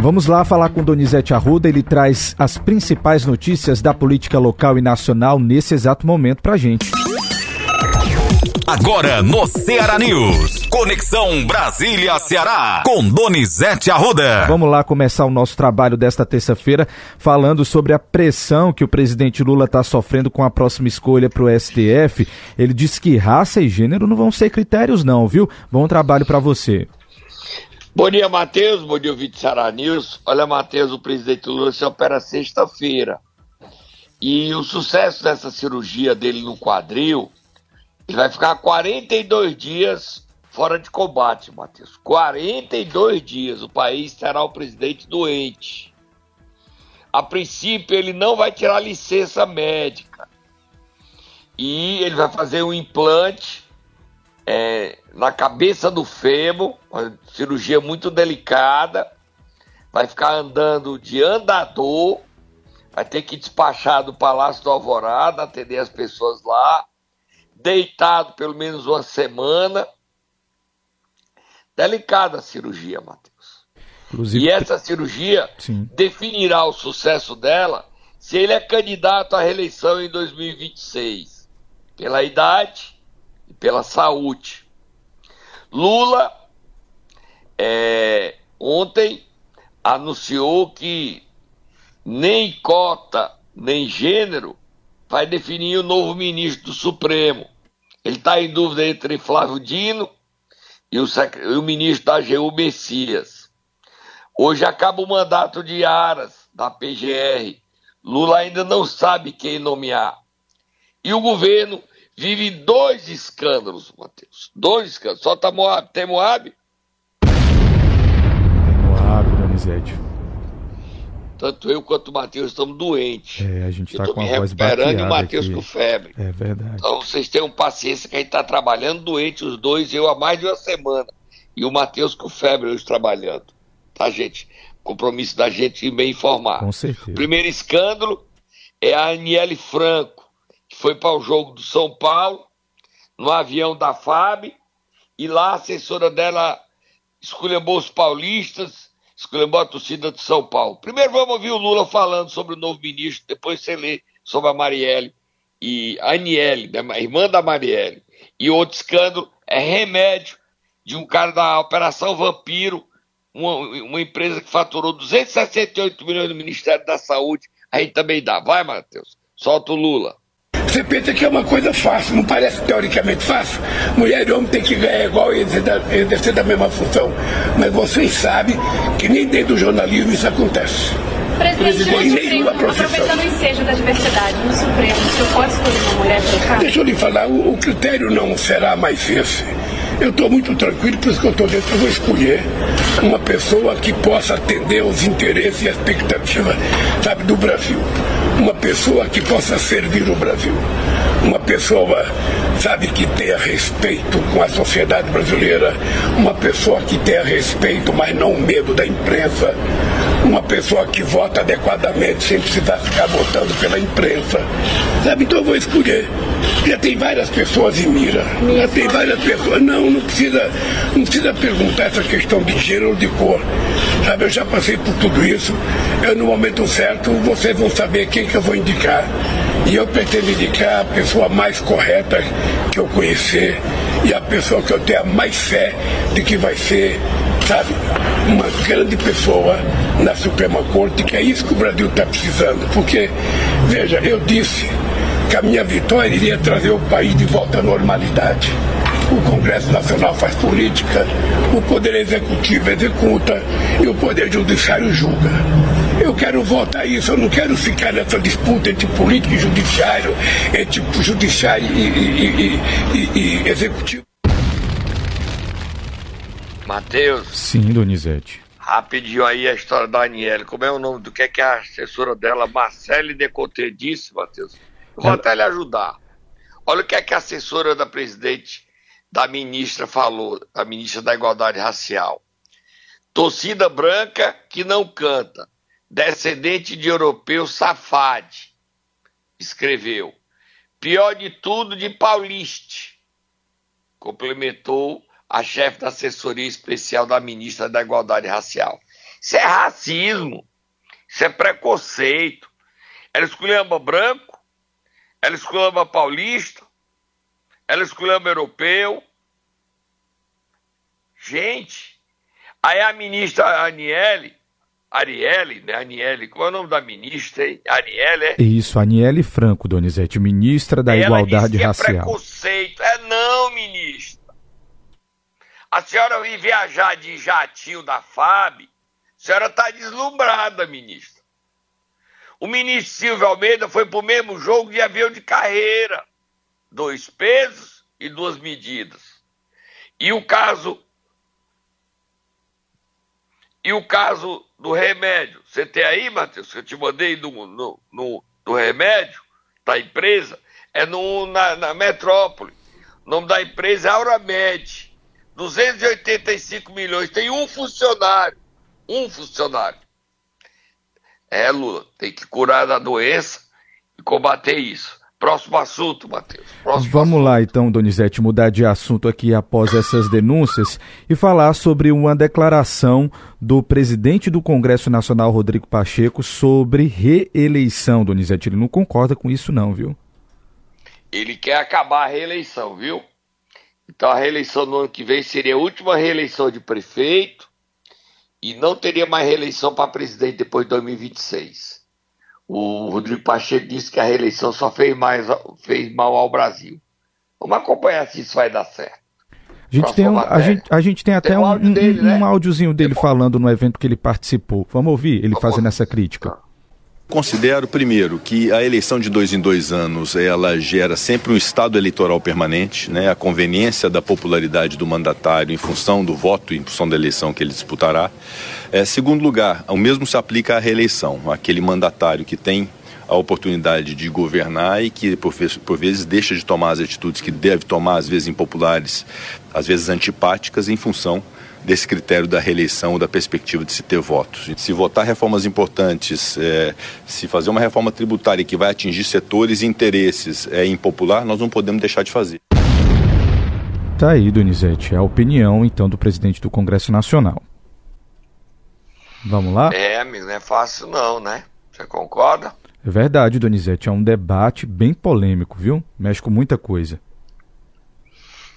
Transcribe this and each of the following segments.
Vamos lá falar com Donizete Arruda, ele traz as principais notícias da política local e nacional nesse exato momento pra gente. Agora no Ceará News. Conexão Brasília-Ceará. Com Donizete Arruda. Vamos lá começar o nosso trabalho desta terça-feira falando sobre a pressão que o presidente Lula está sofrendo com a próxima escolha para o STF. Ele disse que raça e gênero não vão ser critérios, não, viu? Bom trabalho para você. Bom dia, Matheus. Bom dia, News. Olha, Matheus, o presidente Lula se opera sexta-feira. E o sucesso dessa cirurgia dele no quadril ele vai ficar 42 dias fora de combate, Matheus. 42 dias. O país terá o presidente doente. A princípio, ele não vai tirar licença médica. E ele vai fazer um implante é, na cabeça do fêmur, uma cirurgia muito delicada. Vai ficar andando de andador. Vai ter que despachar do Palácio do Alvorada, atender as pessoas lá deitado pelo menos uma semana. Delicada a cirurgia, Matheus. Inclusive, e essa cirurgia sim. definirá o sucesso dela se ele é candidato à reeleição em 2026, pela idade e pela saúde. Lula é, ontem anunciou que nem cota nem gênero vai definir o novo ministro do Supremo. Ele está em dúvida entre Flávio Dino e o, e o ministro da AGU Messias. Hoje acaba o mandato de Aras, da PGR. Lula ainda não sabe quem nomear. E o governo vive dois escândalos, Matheus. Dois escândalos. Só tá Moab. Tem Moab? Tem Moab, Donizete. Tanto eu quanto o Matheus estamos doentes. É, a gente está com a voz recuperando e o Matheus com febre. É verdade. Então vocês tenham paciência que a gente está trabalhando doente, os dois, eu há mais de uma semana. E o Matheus com febre hoje trabalhando. Tá, gente? Compromisso da gente ir bem informar. Com certeza. Primeiro escândalo é a Aniele Franco, foi para o jogo do São Paulo, no avião da FAB, e lá a assessora dela esculhambou os paulistas esculhambou a torcida de São Paulo. Primeiro vamos ouvir o Lula falando sobre o novo ministro, depois você lê sobre a Marielle e a Aniele, né, a irmã da Marielle. E outro escândalo é remédio de um cara da Operação Vampiro, uma, uma empresa que faturou 268 milhões no Ministério da Saúde. Aí também dá. Vai, Matheus. Solta o Lula. Você pensa que é uma coisa fácil, não parece teoricamente fácil? Mulher e homem tem que ganhar igual e exercer da mesma função. Mas vocês sabem que nem dentro do jornalismo isso acontece. Presidente, em nenhuma profissão. Aproveitando o ensejo da diversidade no Supremo, o senhor pode escolher uma mulher para? Deixa eu lhe falar, o, o critério não será mais esse. Eu estou muito tranquilo, por isso que eu estou dentro. Eu vou escolher uma pessoa que possa atender aos interesses e expectativas, sabe, do Brasil uma pessoa que possa servir o Brasil, uma pessoa, sabe, que tenha respeito com a sociedade brasileira, uma pessoa que tenha respeito, mas não medo da imprensa, uma pessoa que vota adequadamente sem precisar ficar votando pela imprensa. Sabe, então eu vou escolher. Já tem várias pessoas em mira. Já tem várias pessoas. Não, não precisa, não precisa perguntar essa questão de gênero ou de cor. Sabe, eu já passei por tudo isso. Eu, no momento certo, vocês vão saber quem que eu vou indicar. E eu pretendo indicar a pessoa mais correta que eu conhecer e a pessoa que eu tenha mais fé de que vai ser, sabe, uma grande pessoa na Suprema Corte, que é isso que o Brasil está precisando. Porque, veja, eu disse que a minha vitória iria trazer o país de volta à normalidade. O Congresso Nacional faz política, o Poder Executivo executa e o Poder Judiciário julga. Eu quero votar isso, eu não quero ficar nessa disputa entre político e judiciário, entre judiciário e, e, e, e executivo. Matheus. Sim, Donizete. Rapidinho aí a história da Aniele. Como é o nome do que, é que a assessora dela, Marcele Decoté, disse, Matheus? Vou até lhe ajudar. Olha o que é que a assessora da presidente, da ministra, falou, a ministra da Igualdade Racial. Torcida branca que não canta, descendente de europeu safade, escreveu. Pior de tudo, de pauliste, complementou a chefe da assessoria especial da ministra da Igualdade Racial. Isso é racismo. Isso é preconceito. Ela esculhamba branco, ela esculhamba paulista, ela esculhamba europeu. Gente, aí a ministra Aniele, Arielle, né? Aniele, qual é o nome da ministra, hein? Arielle, é? Isso, Aniele Franco, Donizete, ministra da Ela Igualdade que Racial. É preconceito. É não, ministra. A senhora vir viajar de jatinho da FAB, a senhora está deslumbrada, ministra. O ministro Silvio Almeida foi para o mesmo jogo de avião de carreira. Dois pesos e duas medidas. E o caso. E o caso do remédio. Você tem aí, Matheus, que eu te mandei no, no, no, do remédio da empresa? É no, na, na metrópole. O nome da empresa é Auramed. 285 milhões. Tem um funcionário. Um funcionário. É, Lula, tem que curar da doença e combater isso. Próximo assunto, Matheus. Próximo Vamos assunto. lá então, Donizete, mudar de assunto aqui após essas denúncias e falar sobre uma declaração do presidente do Congresso Nacional, Rodrigo Pacheco, sobre reeleição, Donizete. Ele não concorda com isso, não, viu? Ele quer acabar a reeleição, viu? Então a reeleição no ano que vem seria a última reeleição de prefeito e não teria mais reeleição para presidente depois de 2026. O Rodrigo Pacheco disse que a reeleição só fez, mais, fez mal ao Brasil. Vamos acompanhar se isso vai dar certo. A gente, tem, um, a, gente, a gente tem até Tem um um, áudio um, dele, um né? áudiozinho dele falando no evento que ele participou. Vamos ouvir ele Vamos fazendo essa crítica. Considero, primeiro, que a eleição de dois em dois anos ela gera sempre um estado eleitoral permanente, né? a conveniência da popularidade do mandatário em função do voto, em função da eleição que ele disputará. É, segundo lugar, o mesmo se aplica à reeleição, aquele mandatário que tem a oportunidade de governar e que, por, ve- por vezes, deixa de tomar as atitudes que deve tomar, às vezes impopulares, às vezes antipáticas, em função desse critério da reeleição, da perspectiva de se ter votos. Se votar reformas importantes, é, se fazer uma reforma tributária que vai atingir setores e interesses é impopular, nós não podemos deixar de fazer. Tá aí, Donizete, a opinião então do presidente do Congresso Nacional. Vamos lá? É, amigo, não é fácil não, né? Você concorda? É verdade, Donizete, é um debate bem polêmico, viu? Mexe com muita coisa.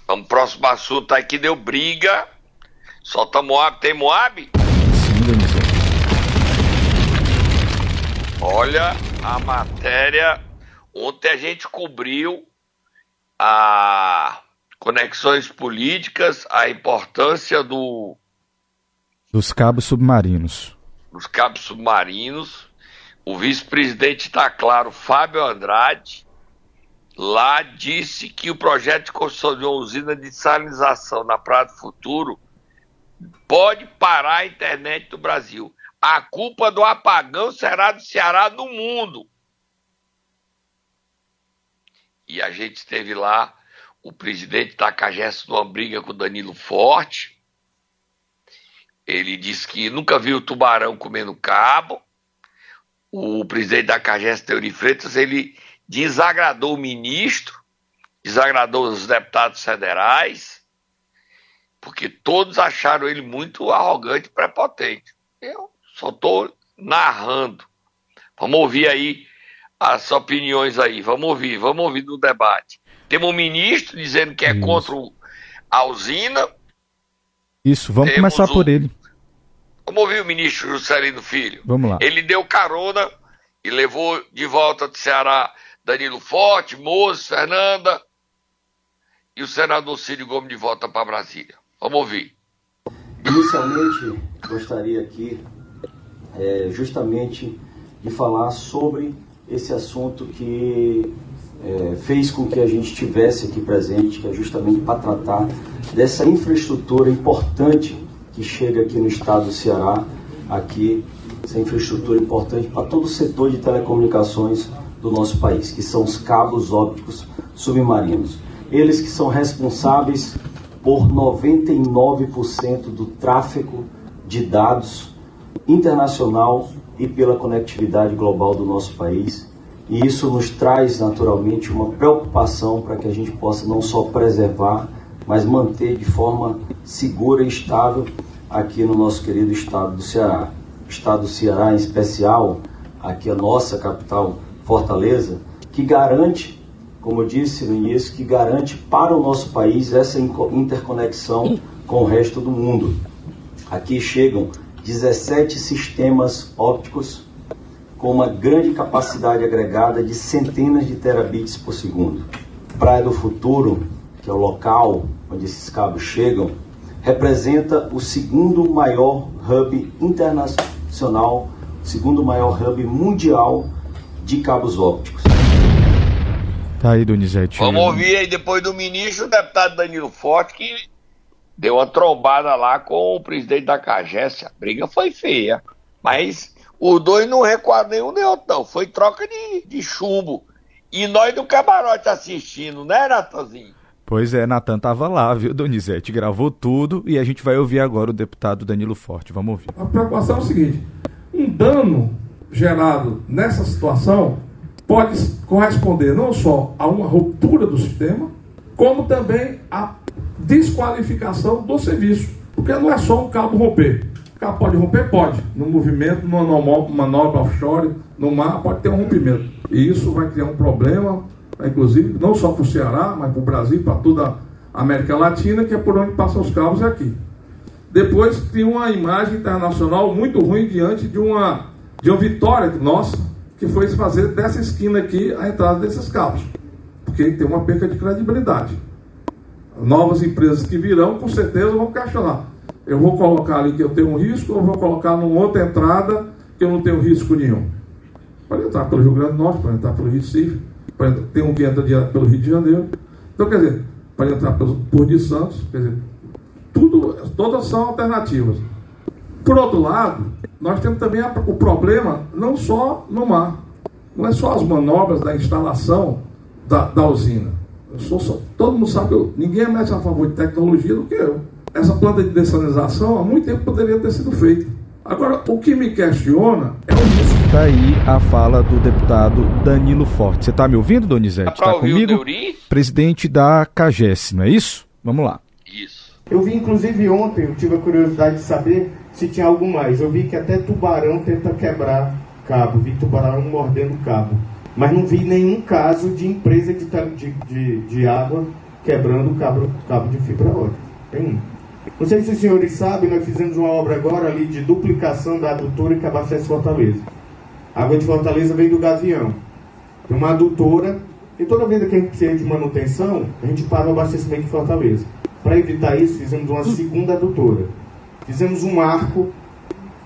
Vamos pro próximo assunto aí que deu briga. Solta Moab. Tem Moab? Sim, Donizete. Olha a matéria. Ontem a gente cobriu a conexões políticas, a importância do, Dos cabos submarinos. dos cabos submarinos. O vice-presidente está claro, Fábio Andrade, lá disse que o projeto de construção de uma usina de salinização na Praia do Futuro pode parar a internet do Brasil. A culpa do apagão será do Ceará no mundo. E a gente esteve lá, o presidente da Cagés numa briga com o Danilo Forte. Ele disse que nunca viu tubarão comendo cabo. O presidente da Cagés, Teori Freitas, ele desagradou o ministro, desagradou os deputados federais, porque todos acharam ele muito arrogante e prepotente. Eu só estou narrando. Vamos ouvir aí as opiniões aí. Vamos ouvir, vamos ouvir no debate. Temos um ministro dizendo que é Isso. contra a usina. Isso, vamos Temos começar por um- ele. Vamos ouvir o ministro Juscelino Filho. Vamos lá. Ele deu carona e levou de volta do Ceará Danilo Forte, Moses, Fernanda e o senador Círio Gomes de volta para Brasília. Vamos ouvir. Inicialmente, gostaria aqui é, justamente de falar sobre esse assunto que é, fez com que a gente estivesse aqui presente, que é justamente para tratar dessa infraestrutura importante que chega aqui no estado do Ceará, aqui, essa infraestrutura importante para todo o setor de telecomunicações do nosso país, que são os cabos ópticos submarinos. Eles que são responsáveis por 99% do tráfego de dados internacional e pela conectividade global do nosso país. E isso nos traz naturalmente uma preocupação para que a gente possa não só preservar, mas manter de forma segura e estável aqui no nosso querido estado do Ceará. estado do Ceará, em especial aqui a nossa capital, Fortaleza, que garante, como eu disse no início, que garante para o nosso país essa interconexão com o resto do mundo. Aqui chegam 17 sistemas ópticos com uma grande capacidade agregada de centenas de terabits por segundo. Praia do Futuro, que é o local onde esses cabos chegam, representa o segundo maior hub internacional, segundo maior hub mundial de cabos ópticos. Tá aí, Donizete. Vamos ouvir aí depois do ministro, o deputado Danilo Forte, que deu uma trombada lá com o presidente da CAGES. A briga foi feia, mas os dois não recuaram nenhum nem outro, não. Foi troca de, de chumbo. E nós do camarote assistindo, né, Natanzinho? Pois é, Natan tava lá, viu, Donizete? Gravou tudo e a gente vai ouvir agora o deputado Danilo Forte. Vamos ouvir. A preocupação é o seguinte: um dano gerado nessa situação pode corresponder não só a uma ruptura do sistema, como também a desqualificação do serviço. Porque não é só um cabo romper. O cabo pode romper? Pode. No movimento, numa manobra offshore, no mar, pode ter um rompimento. E isso vai criar um problema, inclusive, não só para o Ceará, mas para o Brasil, para toda a América Latina, que é por onde passam os cabos aqui. Depois tem uma imagem internacional muito ruim diante de uma, de uma vitória nossa, que foi fazer dessa esquina aqui a entrada desses cabos. Porque tem uma perca de credibilidade. Novas empresas que virão, com certeza, vão questionar. Eu vou colocar ali que eu tenho um risco ou vou colocar numa outra entrada que eu não tenho risco nenhum? Pode entrar pelo Rio Grande do Norte, pode entrar pelo Recife, pode, tem um que entra pelo Rio de Janeiro. Então, quer dizer, pode entrar pelo, por de Santos, quer dizer, tudo, todas são alternativas. Por outro lado, nós temos também o problema não só no mar, não é só as manobras da instalação da, da usina. Sou, só, todo mundo sabe que eu, ninguém é mais a favor de tecnologia do que eu. Essa planta de dessalinização há muito tempo poderia ter sido feita. Agora, o que me questiona é o risco. Está aí a fala do deputado Danilo Forte. Você está me ouvindo, Donizete? Está comigo? Presidente da CAGES, não é isso? Vamos lá. Isso. Eu vi, inclusive, ontem, eu tive a curiosidade de saber se tinha algo mais. Eu vi que até tubarão tenta quebrar cabo, vi tubarão mordendo cabo. Mas não vi nenhum caso de empresa de, de, de, de água quebrando cabo, cabo de fibra ótica. Tem Não sei se os senhores sabem, nós fizemos uma obra agora ali de duplicação da adutora que abastece Fortaleza. A água de Fortaleza vem do Gavião. Tem uma adutora, e toda vez que a gente precisa de manutenção, a gente para o abastecimento de Fortaleza. Para evitar isso, fizemos uma segunda adutora. Fizemos um arco.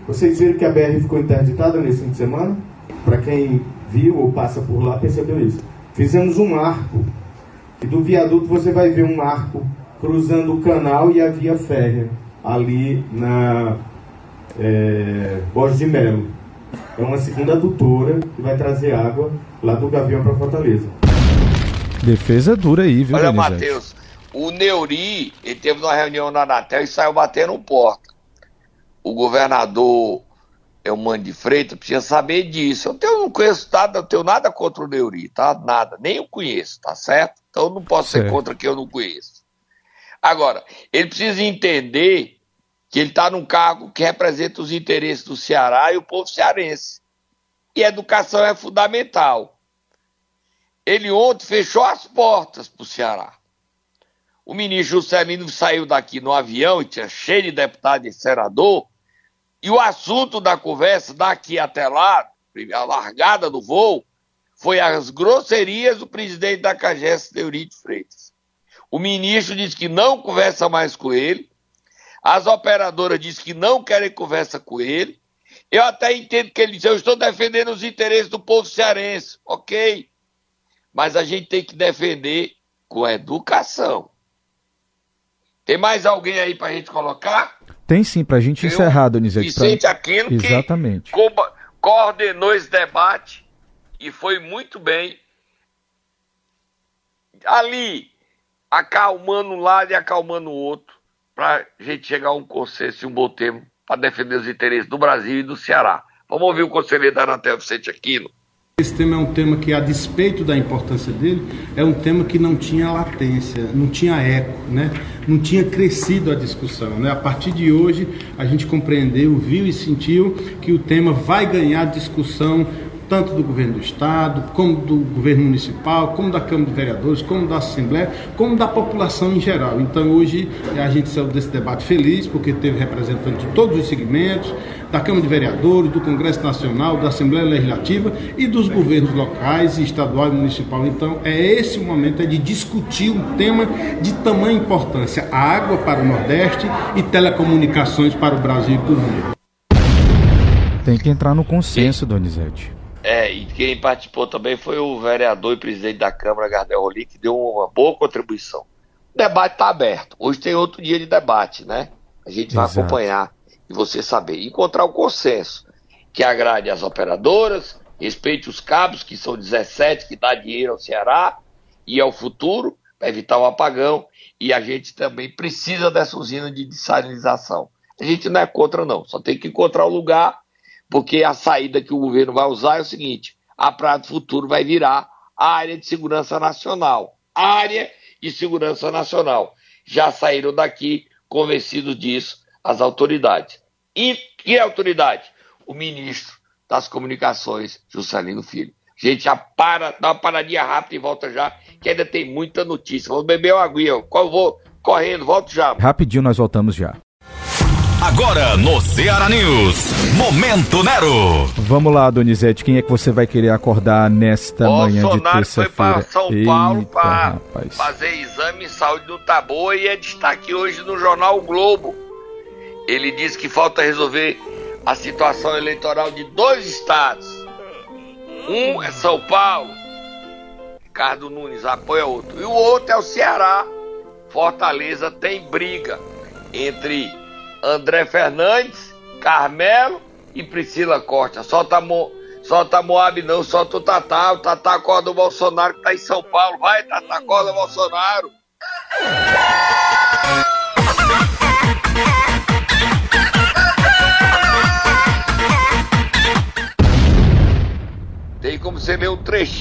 Vocês viram que a BR ficou interditada nesse fim de semana? Para quem viu ou passa por lá, percebeu isso. Fizemos um arco. E do viaduto você vai ver um arco cruzando o canal e a via férrea, ali na é, Borges de Melo. É uma segunda adutora que vai trazer água lá do Gavião para Fortaleza. Defesa dura aí, viu, Olha, Matheus, o Neuri, ele teve uma reunião na Anatel e saiu batendo porta. O governador é o Mano de Freitas precisa saber disso. Eu, tenho, não conheço nada, eu tenho nada contra o Neuri, tá? Nada, nem eu conheço, tá certo? Então eu não posso certo. ser contra quem eu não conheço. Agora, ele precisa entender que ele está num cargo que representa os interesses do Ceará e o povo cearense. E educação é fundamental. Ele ontem fechou as portas para o Ceará. O ministro Juscelino saiu daqui no avião e tinha cheio de deputado e senador, e o assunto da conversa daqui até lá, a largada do voo, foi as grosserias do presidente da CAGES, Teorite Freitas. O ministro disse que não conversa mais com ele, as operadoras dizem que não querem conversa com ele. Eu até entendo que ele diz, eu estou defendendo os interesses do povo cearense, ok. Mas a gente tem que defender com educação. Tem mais alguém aí para a gente colocar? Tem sim, para a gente Tem encerrar, Donizete. Vicente pra... Aquino, Exatamente. que co coordenou esse debate e foi muito bem. Ali, acalmando um lado e acalmando o outro, para a gente chegar a um consenso e um bom termo para defender os interesses do Brasil e do Ceará. Vamos ouvir o conselheiro da Anatel, Vicente Aquino. Esse tema é um tema que, a despeito da importância dele, é um tema que não tinha latência, não tinha eco, né? não tinha crescido a discussão. Né? A partir de hoje, a gente compreendeu, viu e sentiu que o tema vai ganhar discussão tanto do governo do Estado, como do governo municipal, como da Câmara de Vereadores, como da Assembleia, como da população em geral. Então hoje a gente saiu desse debate feliz, porque teve representantes de todos os segmentos, da Câmara de Vereadores, do Congresso Nacional, da Assembleia Legislativa e dos governos locais, estadual e municipal. Então é esse o momento é de discutir um tema de tamanha importância, a água para o Nordeste e telecomunicações para o Brasil e para o mundo. Tem que entrar no consenso, Donizete. É, e quem participou também foi o vereador e presidente da Câmara, Gardel Roli, que deu uma boa contribuição. O debate está aberto. Hoje tem outro dia de debate, né? A gente vai Exato. acompanhar e você saber. Encontrar o consenso que agrade as operadoras, respeite os cabos, que são 17, que dá dinheiro ao Ceará e ao futuro, para evitar o apagão. E a gente também precisa dessa usina de dessalinização. A gente não é contra, não. Só tem que encontrar o lugar porque a saída que o governo vai usar é o seguinte: a Praia do Futuro vai virar a área de segurança nacional. Área de segurança nacional. Já saíram daqui convencidos disso as autoridades. E que autoridade? O ministro das Comunicações, Juscelino Filho. Gente, já para, dá uma paradinha rápida e volta já, que ainda tem muita notícia. Vamos beber uma aguinha. Eu vou correndo, volto já. Rapidinho, nós voltamos já. Agora no Ceará News, Momento Nero. Vamos lá, Donizete, quem é que você vai querer acordar nesta Bolsonaro manhã de terça-feira? foi para São Eita, Paulo para fazer exame de saúde do Taboa e é destaque hoje no jornal o Globo. Ele diz que falta resolver a situação eleitoral de dois estados. Um é São Paulo, Ricardo Nunes apoia outro, e o outro é o Ceará. Fortaleza tem briga entre André Fernandes, Carmelo e Priscila Costa. Solta, Mo, solta Moab não, solta o Tatá. O Tatá acorda o Bolsonaro que tá em São Paulo. Vai, Tatá, acorda o Bolsonaro.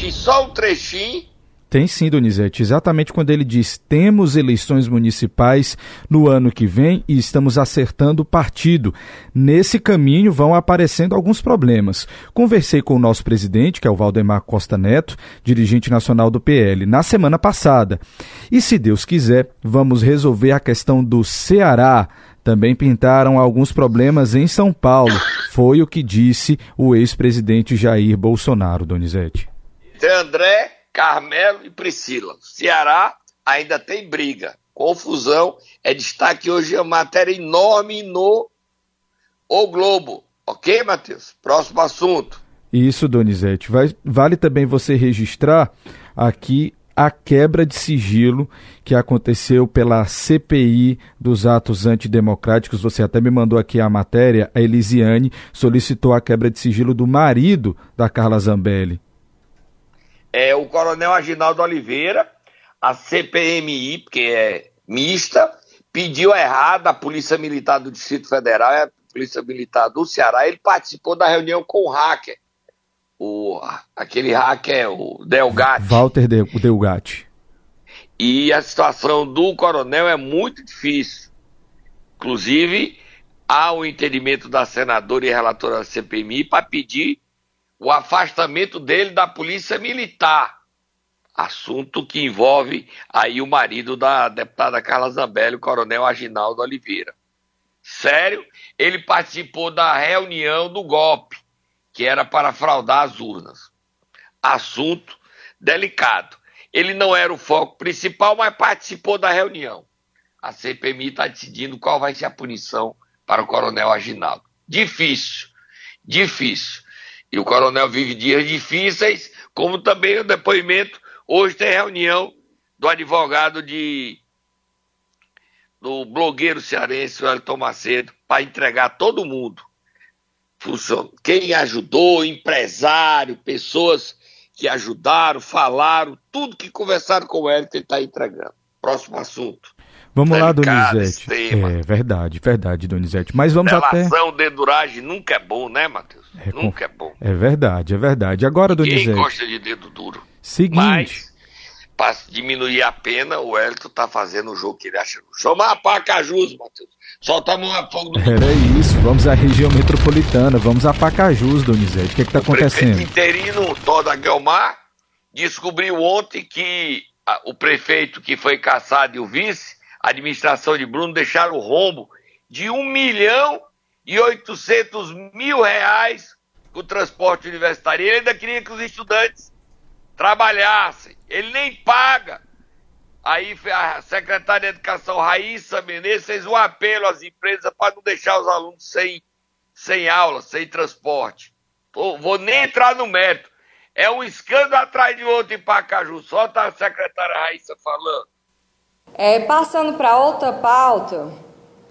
Trechinho, só um trechinho tem sim, Donizete. Exatamente quando ele diz temos eleições municipais no ano que vem e estamos acertando o partido. Nesse caminho vão aparecendo alguns problemas. Conversei com o nosso presidente, que é o Valdemar Costa Neto, dirigente nacional do PL, na semana passada. E se Deus quiser, vamos resolver a questão do Ceará. Também pintaram alguns problemas em São Paulo. Foi o que disse o ex-presidente Jair Bolsonaro, Donizete. André Carmelo e Priscila. Ceará ainda tem briga. Confusão. É destaque hoje a matéria enorme no O Globo. Ok, Matheus? Próximo assunto. Isso, Donizete. Vai, vale também você registrar aqui a quebra de sigilo que aconteceu pela CPI dos atos antidemocráticos. Você até me mandou aqui a matéria. A Elisiane solicitou a quebra de sigilo do marido da Carla Zambelli é o coronel Aginaldo Oliveira, a CPMI, porque é mista, pediu errado a Polícia Militar do Distrito Federal e a Polícia Militar do Ceará. Ele participou da reunião com o hacker, o, aquele hacker, o Delgatti. Walter Delgatti. E a situação do coronel é muito difícil. Inclusive, há o um entendimento da senadora e relatora da CPMI para pedir o afastamento dele da polícia militar. Assunto que envolve aí o marido da deputada Carla Zambelli, o coronel Aginaldo Oliveira. Sério, ele participou da reunião do golpe, que era para fraudar as urnas. Assunto delicado. Ele não era o foco principal, mas participou da reunião. A CPMI está decidindo qual vai ser a punição para o coronel Aginaldo. Difícil, difícil. E o coronel vive dias difíceis, como também o depoimento. Hoje tem reunião do advogado de do blogueiro cearense, o Elton Macedo, para entregar todo mundo. Quem ajudou, empresário, pessoas que ajudaram, falaram, tudo que conversaram com o Elton, ele está entregando. Próximo assunto. Vamos lá, Donizete. É verdade, verdade, Donizete. Mas vamos Delação, até. deduragem nunca é bom, né, Matheus? É, nunca é bom. É verdade, é verdade. Agora, Donizete. Quem gosta de dedo duro. Seguinte. Mas, para diminuir a pena, o Elton tá fazendo o jogo que ele acha. Chamar para Pacajus, Matheus. Soltamos uma fogo do. Era isso, vamos à região metropolitana, vamos a Pacajus, Donizete. O que, é que tá o acontecendo? O interino, Toda Guelmar, descobriu ontem que a, o prefeito que foi caçado e o vice a administração de Bruno deixaram o rombo de 1 milhão e 800 mil reais com o transporte universitário. E ele ainda queria que os estudantes trabalhassem. Ele nem paga. Aí a secretária de Educação, Raíssa Menezes, fez um apelo às empresas para não deixar os alunos sem, sem aula, sem transporte. Vou nem entrar no mérito. É um escândalo atrás de outro em Pacaju. Só tá a secretária Raíssa falando. É, passando para outra pauta,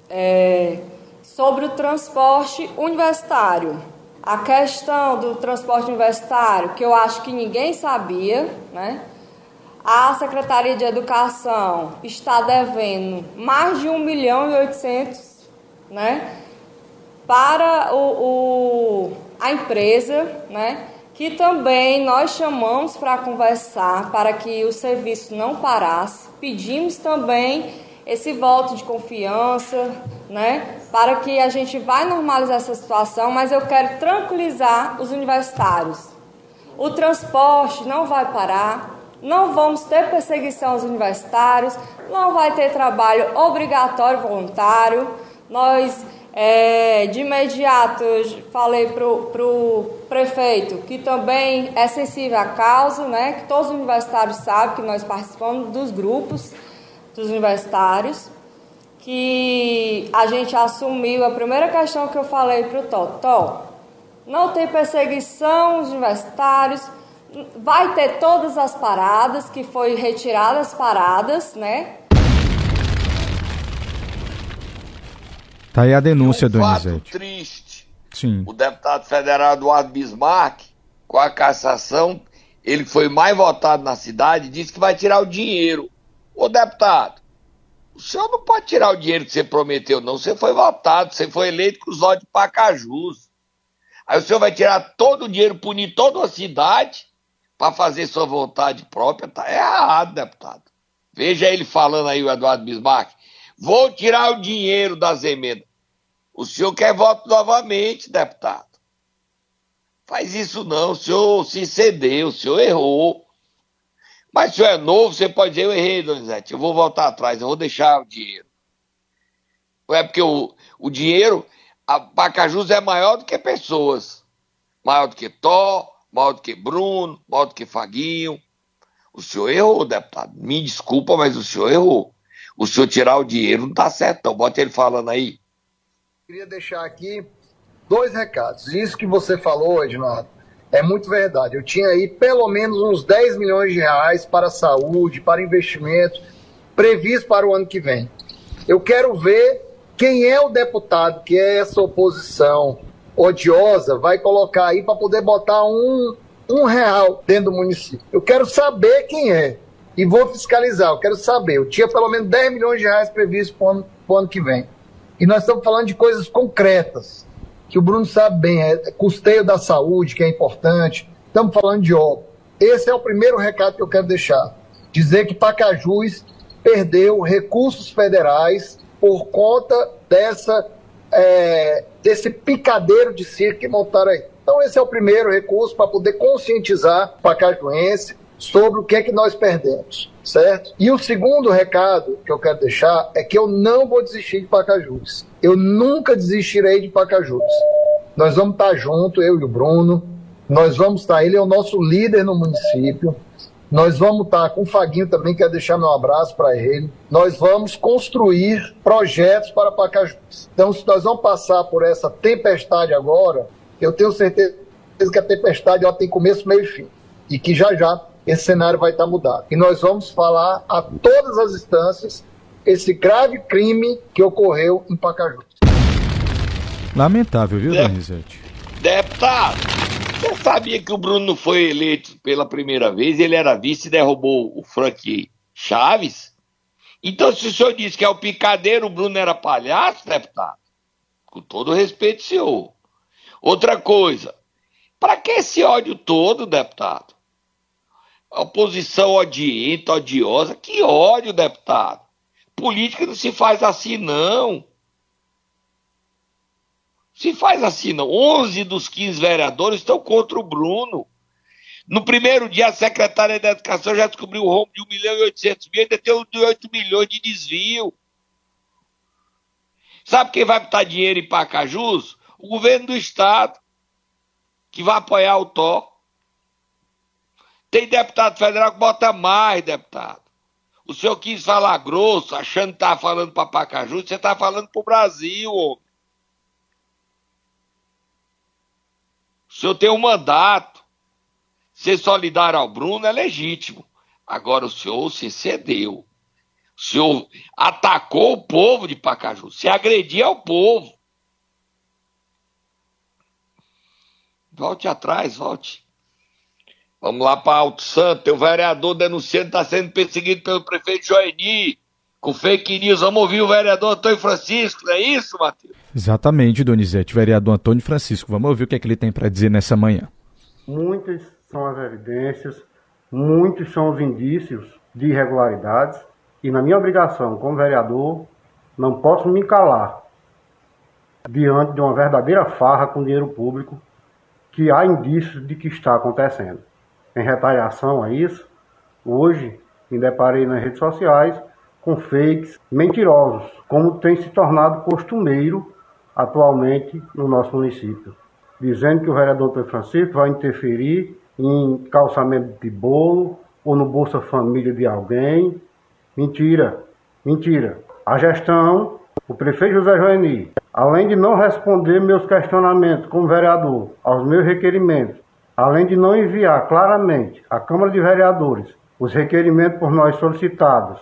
é, sobre o transporte universitário. A questão do transporte universitário, que eu acho que ninguém sabia, né? A Secretaria de Educação está devendo mais de 1 milhão e 800, né? Para o, o a empresa, né? Que também nós chamamos para conversar para que o serviço não parasse. Pedimos também esse voto de confiança, né, para que a gente vai normalizar essa situação, mas eu quero tranquilizar os universitários. O transporte não vai parar, não vamos ter perseguição aos universitários, não vai ter trabalho obrigatório voluntário. Nós é, de imediato, eu falei para o prefeito que também é sensível à causa, né, que todos os universitários sabem que nós participamos dos grupos dos universitários, que a gente assumiu a primeira questão que eu falei para o Totó, não tem perseguição aos universitários, vai ter todas as paradas, que foi retiradas as paradas, né, Tá aí a denúncia, um Donizete. Fato triste. Sim. O deputado federal Eduardo Bismarck, com a cassação, ele foi mais votado na cidade, disse que vai tirar o dinheiro. Ô deputado, o senhor não pode tirar o dinheiro que você prometeu, não. Você foi votado, você foi eleito com os olhos de Pacajus. Aí o senhor vai tirar todo o dinheiro, punir toda a cidade para fazer sua vontade própria. Tá errado, deputado. Veja ele falando aí, o Eduardo Bismarck. Vou tirar o dinheiro das emendas. O senhor quer voto novamente, deputado. Faz isso não, o senhor se cedeu, o senhor errou. Mas se o senhor é novo, você pode dizer, eu errei, Donizete, eu vou voltar atrás, eu vou deixar o dinheiro. É porque o, o dinheiro, a Pacajus é maior do que pessoas. Maior do que Tó, maior do que Bruno, maior do que Faguinho. O senhor errou, deputado. Me desculpa, mas o senhor errou o senhor tirar o dinheiro não tá certo, não. Bota ele falando aí. Queria deixar aqui dois recados. Isso que você falou, Ednardo, é muito verdade. Eu tinha aí pelo menos uns 10 milhões de reais para saúde, para investimento, previsto para o ano que vem. Eu quero ver quem é o deputado que é essa oposição odiosa vai colocar aí para poder botar um, um real dentro do município. Eu quero saber quem é e vou fiscalizar. Eu quero saber. Eu tinha pelo menos 10 milhões de reais previsto para o ano, ano, que vem. E nós estamos falando de coisas concretas, que o Bruno sabe bem, é custeio da saúde, que é importante. Estamos falando de obra. Esse é o primeiro recado que eu quero deixar. Dizer que Pacajus perdeu recursos federais por conta dessa, é, desse picadeiro de circo que montaram aí. Então esse é o primeiro recurso para poder conscientizar o pacajuense sobre o que é que nós perdemos, certo? E o segundo recado que eu quero deixar é que eu não vou desistir de Pacajus. Eu nunca desistirei de Pacajus. Nós vamos estar junto, eu e o Bruno. Nós vamos estar, ele é o nosso líder no município. Nós vamos estar com o Faguinho também, quero deixar meu abraço para ele. Nós vamos construir projetos para Pacajus. Então, se nós vamos passar por essa tempestade agora, eu tenho certeza que a tempestade ela tem começo, meio e fim. E que já já esse cenário vai estar mudado. E nós vamos falar a todas as instâncias esse grave crime que ocorreu em Pacajus. Lamentável, viu, De... Donizete? Deputado, você sabia que o Bruno foi eleito pela primeira vez? Ele era vice e derrubou o Frank Chaves? Então, se o senhor disse que é o picadeiro, o Bruno era palhaço, deputado, com todo respeito, senhor. Outra coisa, para que esse ódio todo, deputado? Oposição odienta, odiosa, que ódio, deputado. Política não se faz assim, não. Se faz assim, não. 11 dos 15 vereadores estão contra o Bruno. No primeiro dia, a secretária da Educação já descobriu o rombo de 1 milhão e 800 mil, ainda tem 8 milhões de desvio. Sabe quem vai botar dinheiro em Pacajus? O governo do Estado, que vai apoiar o TO. Tem deputado federal que bota mais, deputado. O senhor quis falar grosso, achando que estava falando para Pacajus, você está falando para o Brasil, homem. O senhor tem um mandato. Ser solidário ao Bruno é legítimo. Agora o senhor se cedeu. O senhor atacou o povo de Pacaju. Se agredia ao povo. Volte atrás, volte. Vamos lá para Alto Santo. Tem um vereador denunciando que está sendo perseguido pelo prefeito Joeni. Com fake news. Vamos ouvir o vereador Antônio Francisco, não é isso, Matheus? Exatamente, Donizete. Vereador Antônio Francisco. Vamos ouvir o que, é que ele tem para dizer nessa manhã. Muitas são as evidências, muitos são os indícios de irregularidades, e na minha obrigação como vereador, não posso me calar diante de uma verdadeira farra com dinheiro público que há indícios de que está acontecendo. Em retaliação a isso, hoje me deparei nas redes sociais com fakes mentirosos, como tem se tornado costumeiro atualmente no nosso município, dizendo que o vereador Pedro Francisco vai interferir em calçamento de bolo ou no Bolsa Família de alguém. Mentira, mentira. A gestão, o prefeito José Joani, além de não responder meus questionamentos como vereador aos meus requerimentos, além de não enviar claramente à Câmara de Vereadores os requerimentos por nós solicitados,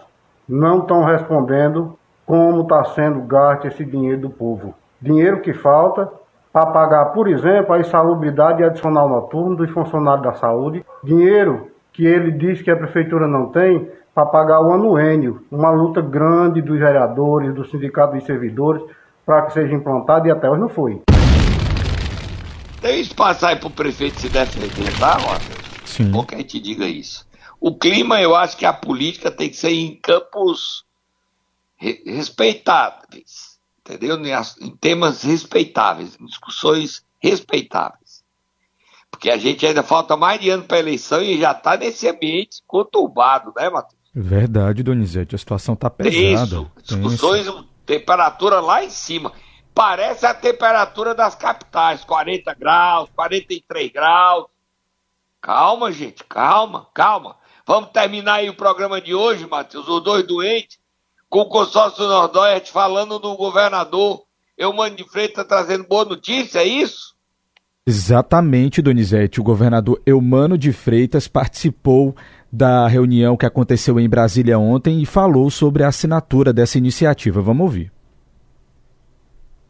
não estão respondendo como está sendo gasto esse dinheiro do povo. Dinheiro que falta para pagar, por exemplo, a insalubridade adicional noturna dos funcionários da saúde, dinheiro que ele diz que a prefeitura não tem para pagar o anuênio, uma luta grande dos vereadores, do sindicato dos servidores, para que seja implantado e até hoje não foi. Tem espaço aí para o prefeito se defender, tá, Rosa? Sim. Bom que a gente diga isso. O clima, eu acho que a política tem que ser em campos re respeitáveis entendeu? Em temas respeitáveis, em discussões respeitáveis. Porque a gente ainda falta mais de ano para a eleição e já está nesse ambiente conturbado, né, Matheus? Verdade, Donizete, a situação está pesada. Tenso, discussões, Tenso. temperatura lá em cima. Parece a temperatura das capitais, 40 graus, 43 graus. Calma, gente, calma, calma. Vamos terminar aí o programa de hoje, Matheus, os dois doentes com o consórcio Nordeste falando do governador Eumano de Freitas trazendo boa notícia, é isso? Exatamente, Donizete. O governador Eumano de Freitas participou da reunião que aconteceu em Brasília ontem e falou sobre a assinatura dessa iniciativa. Vamos ouvir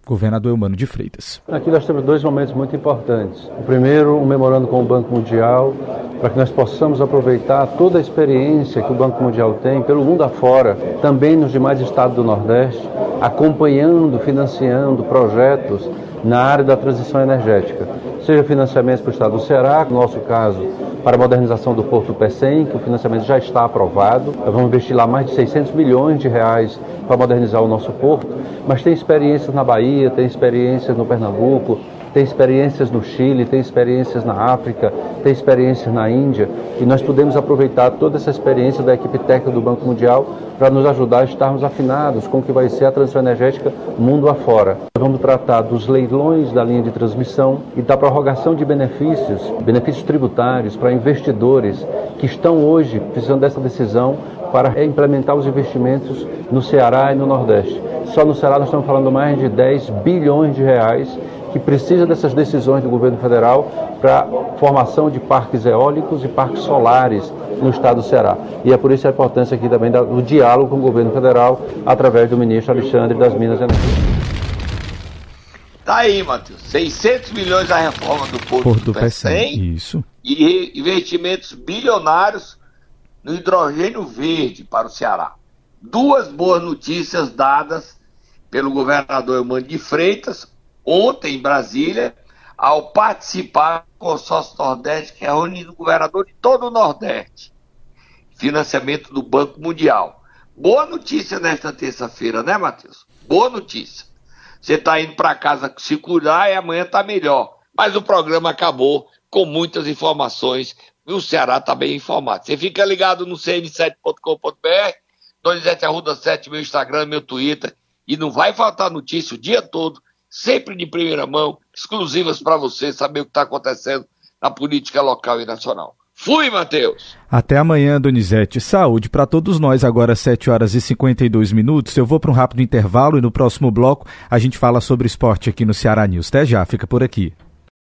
governador Eumano de Freitas. Aqui nós temos dois momentos muito importantes. O primeiro, um memorando com o Banco Mundial, para que nós possamos aproveitar toda a experiência que o Banco Mundial tem pelo mundo afora, também nos demais estados do Nordeste, acompanhando, financiando projetos na área da transição energética, seja financiamentos para o estado do Ceará, no nosso caso, para a modernização do Porto Pecém, que o financiamento já está aprovado. Vamos investir lá mais de 600 milhões de reais para modernizar o nosso porto, mas tem experiências na Bahia, tem experiências no Pernambuco, tem experiências no Chile, tem experiências na África, tem experiências na Índia, e nós podemos aproveitar toda essa experiência da equipe técnica do Banco Mundial para nos ajudar a estarmos afinados com o que vai ser a transição energética mundo afora. Vamos tratar dos leilões da linha de transmissão e da prorrogação de benefícios, benefícios tributários para investidores que estão hoje precisando dessa decisão para implementar os investimentos no Ceará e no Nordeste. Só no Ceará nós estamos falando mais de 10 bilhões de reais que precisa dessas decisões do governo federal para formação de parques eólicos e parques solares no estado do Ceará. E é por isso a importância aqui também do diálogo com o governo federal através do ministro Alexandre das Minas e Energia. Tá aí, Matheus. 600 milhões a reforma do Porto, Porto do Pecém. Isso. E investimentos bilionários no hidrogênio verde para o Ceará. duas boas notícias dadas pelo governador Eumano de Freitas, ontem em Brasília, ao participar do consórcio Nordeste, que é reunindo o governador de todo o Nordeste. Financiamento do Banco Mundial. Boa notícia nesta terça-feira, né, Matheus? Boa notícia. Você está indo para casa se curar e amanhã está melhor. Mas o programa acabou com muitas informações e o Ceará está bem informado. Você fica ligado no cn7.com.br, Donizete Arruda 7, meu Instagram, meu Twitter e não vai faltar notícia o dia todo, sempre de primeira mão, exclusivas para você saber o que está acontecendo na política local e nacional. Fui, Matheus! Até amanhã, Donizete. Saúde para todos nós, agora 7 horas e 52 minutos. Eu vou para um rápido intervalo e no próximo bloco a gente fala sobre esporte aqui no Ceará News. Até já, fica por aqui.